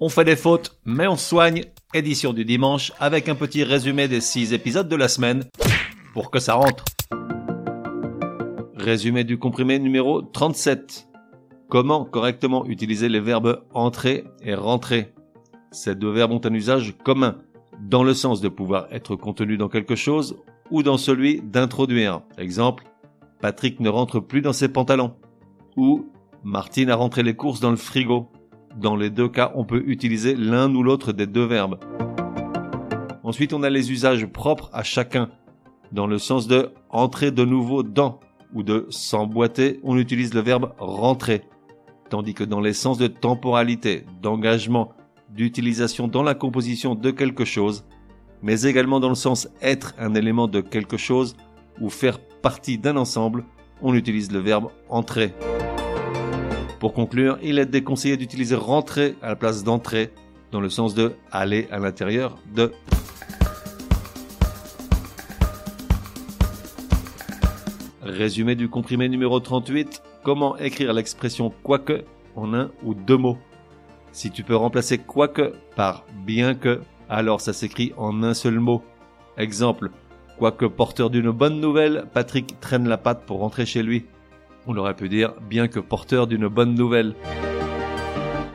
On fait des fautes, mais on soigne. Édition du dimanche avec un petit résumé des 6 épisodes de la semaine pour que ça rentre. Résumé du comprimé numéro 37. Comment correctement utiliser les verbes entrer et rentrer Ces deux verbes ont un usage commun, dans le sens de pouvoir être contenu dans quelque chose ou dans celui d'introduire. Exemple, Patrick ne rentre plus dans ses pantalons. Ou Martine a rentré les courses dans le frigo. Dans les deux cas, on peut utiliser l'un ou l'autre des deux verbes. Ensuite, on a les usages propres à chacun. Dans le sens de entrer de nouveau dans ou de s'emboîter, on utilise le verbe rentrer. Tandis que dans les sens de temporalité, d'engagement, d'utilisation dans la composition de quelque chose, mais également dans le sens être un élément de quelque chose ou faire partie d'un ensemble, on utilise le verbe entrer. Pour conclure, il est déconseillé d'utiliser rentrer à la place d'entrer, dans le sens de aller à l'intérieur de. Résumé du comprimé numéro 38, comment écrire l'expression quoique en un ou deux mots? Si tu peux remplacer quoique par bien que, alors ça s'écrit en un seul mot. Exemple, quoique porteur d'une bonne nouvelle, Patrick traîne la patte pour rentrer chez lui. On aurait pu dire bien que porteur d'une bonne nouvelle.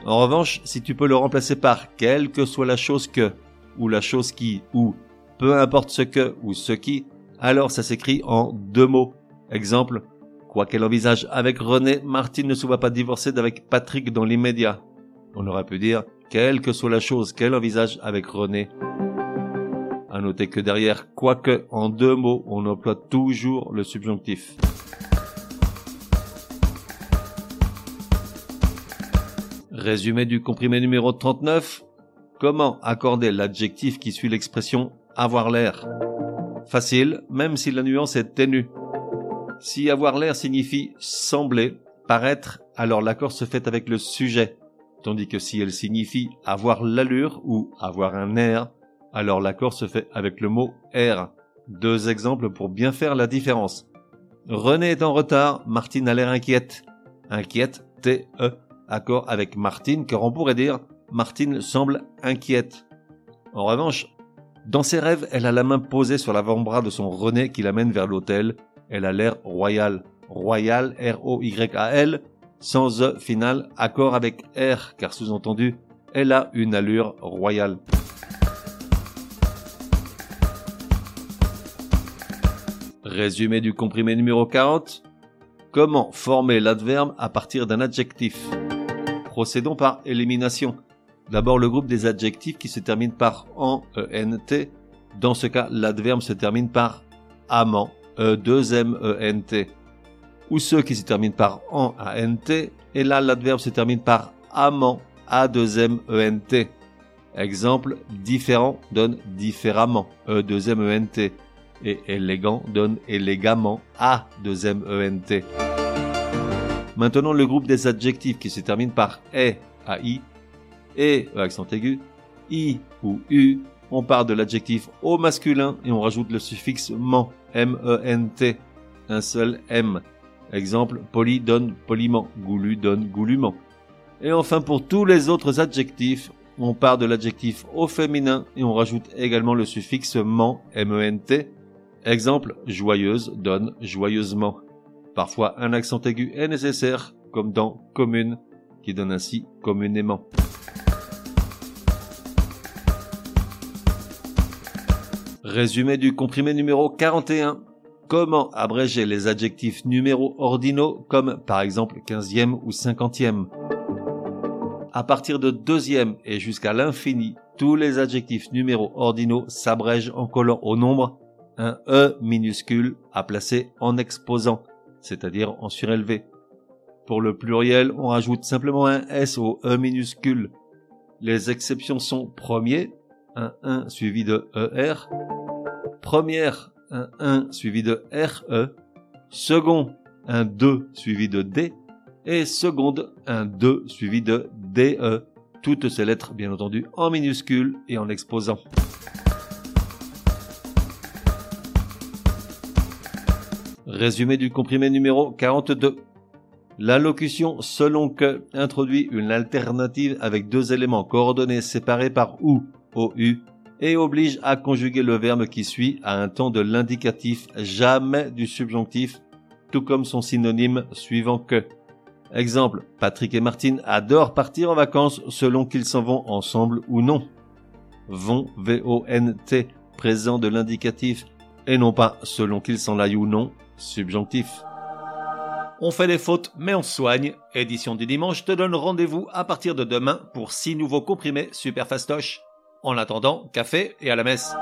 En revanche, si tu peux le remplacer par quelle que soit la chose que, ou la chose qui, ou peu importe ce que ou ce qui, alors ça s'écrit en deux mots. Exemple, quoi qu'elle envisage avec René, Martine ne se voit pas divorcer d'avec Patrick dans l'immédiat. On aurait pu dire quelle que soit la chose qu'elle envisage avec René. À noter que derrière quoique en deux mots, on emploie toujours le subjonctif. Résumé du comprimé numéro 39. Comment accorder l'adjectif qui suit l'expression avoir l'air Facile, même si la nuance est ténue. Si avoir l'air signifie sembler, paraître, alors l'accord se fait avec le sujet. Tandis que si elle signifie avoir l'allure ou avoir un air, alors l'accord se fait avec le mot air. Deux exemples pour bien faire la différence. René est en retard, Martine a l'air inquiète. Inquiète, T-E, accord avec Martine, car on pourrait dire Martine semble inquiète. En revanche, dans ses rêves, elle a la main posée sur l'avant-bras de son René qui l'amène vers l'hôtel. Elle a l'air royal. Royal, R-O-Y-A-L, sans E final, accord avec R, car sous-entendu, elle a une allure royale. Résumé du comprimé numéro 40. Comment former l'adverbe à partir d'un adjectif? Procédons par élimination. D'abord le groupe des adjectifs qui se terminent par en, ENT. Dans ce cas, l'adverbe se termine par amant, E, 2 M, E, N, T. Ou ceux qui se terminent par en, A, N, T. Et là, l'adverbe se termine par amant, A, 2 M, E, N, T. Exemple, différent donne différemment, E, 2 M, E, N, T. Et élégant donne élégamment, A, 2 M, E, N, T. Maintenant, le groupe des adjectifs qui se terminent par E, A, I, E accent aigu, I ou U, on part de l'adjectif au masculin et on rajoute le suffixe ment, M-E-N-T, un seul M. Exemple, poli donne poliment, goulu donne goulument. Et enfin, pour tous les autres adjectifs, on part de l'adjectif au féminin et on rajoute également le suffixe ment, M-E-N-T. Exemple, joyeuse donne joyeusement. Parfois, un accent aigu est nécessaire, comme dans commune, qui donne ainsi communément. Résumé du comprimé numéro 41. Comment abréger les adjectifs numéros ordinaux comme par exemple 15e ou 50e À partir de deuxième et jusqu'à l'infini, tous les adjectifs numéros ordinaux s'abrègent en collant au nombre un E minuscule à placer en exposant, c'est-à-dire en surélevé. Pour le pluriel, on rajoute simplement un S au E minuscule. Les exceptions sont premier, un 1 suivi de ER, première, un 1 suivi de RE, second, un 2 suivi de D, et seconde, un 2 suivi de DE, toutes ces lettres bien entendu en minuscules et en exposant. Résumé du comprimé numéro 42. La locution selon que introduit une alternative avec deux éléments coordonnés séparés par ou, OU, et oblige à conjuguer le verbe qui suit à un temps de l'indicatif, jamais du subjonctif, tout comme son synonyme suivant que. Exemple, Patrick et Martine adorent partir en vacances selon qu'ils s'en vont ensemble ou non. Vont, V-O-N-T, présent de l'indicatif, et non pas selon qu'ils s'en aillent ou non, subjonctif. On fait des fautes, mais on soigne. Édition du dimanche te donne rendez-vous à partir de demain pour six nouveaux comprimés super fastoches. En attendant, café et à la messe.